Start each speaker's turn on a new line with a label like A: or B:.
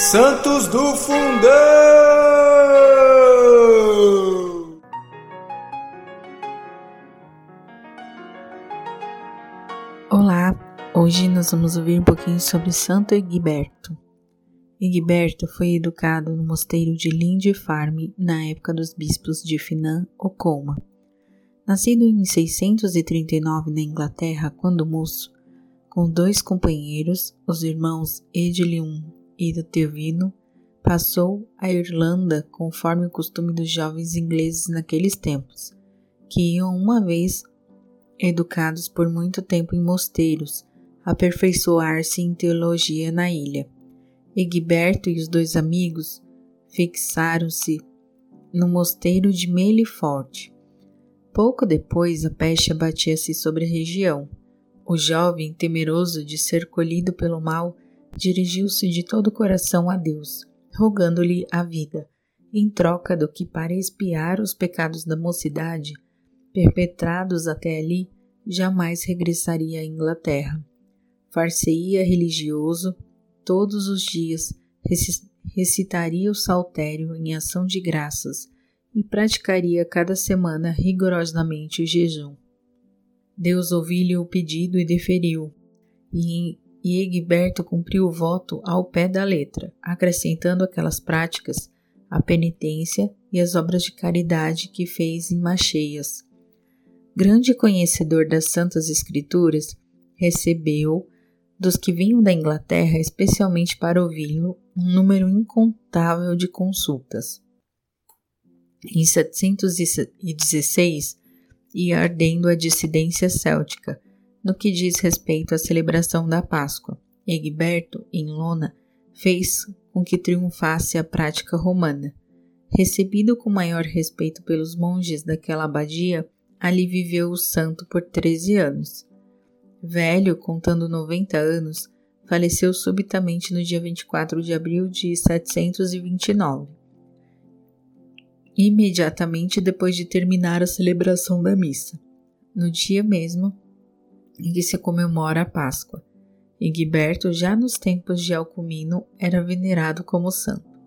A: Santos do Fundão!
B: Olá, hoje nós vamos ouvir um pouquinho sobre Santo Egberto. Egberto foi educado no mosteiro de Lindisfarne na época dos bispos de Finan ou Colma. Nascido em 639 na Inglaterra, quando moço, com dois companheiros, os irmãos Edilium e Tevino, passou à Irlanda conforme o costume dos jovens ingleses naqueles tempos, que iam uma vez educados por muito tempo em mosteiros, aperfeiçoar-se em teologia na ilha. Egberto e os dois amigos fixaram-se no mosteiro de Melifort, Pouco depois, a peste abatia-se sobre a região. O jovem, temeroso de ser colhido pelo mal, dirigiu-se de todo o coração a Deus, rogando-lhe a vida, em troca do que, para expiar os pecados da mocidade, perpetrados até ali, jamais regressaria à Inglaterra. Far-se-ia religioso, todos os dias recitaria o saltério em ação de graças e praticaria cada semana rigorosamente o jejum. Deus ouviu-lhe o pedido e deferiu, e, e Egberto cumpriu o voto ao pé da letra, acrescentando aquelas práticas a penitência e as obras de caridade que fez em Macheias. Grande conhecedor das Santas Escrituras, recebeu dos que vinham da Inglaterra especialmente para ouvi-lo um número incontável de consultas. Em 716, ia ardendo a dissidência céltica, no que diz respeito à celebração da Páscoa. Egberto, em Lona, fez com que triunfasse a prática romana. Recebido com maior respeito pelos monges daquela abadia, ali viveu o santo por 13 anos. Velho, contando 90 anos, faleceu subitamente no dia 24 de abril de 729 imediatamente depois de terminar a celebração da missa, no dia mesmo em que se comemora a Páscoa. Egberto, já nos tempos de Alcumino, era venerado como santo.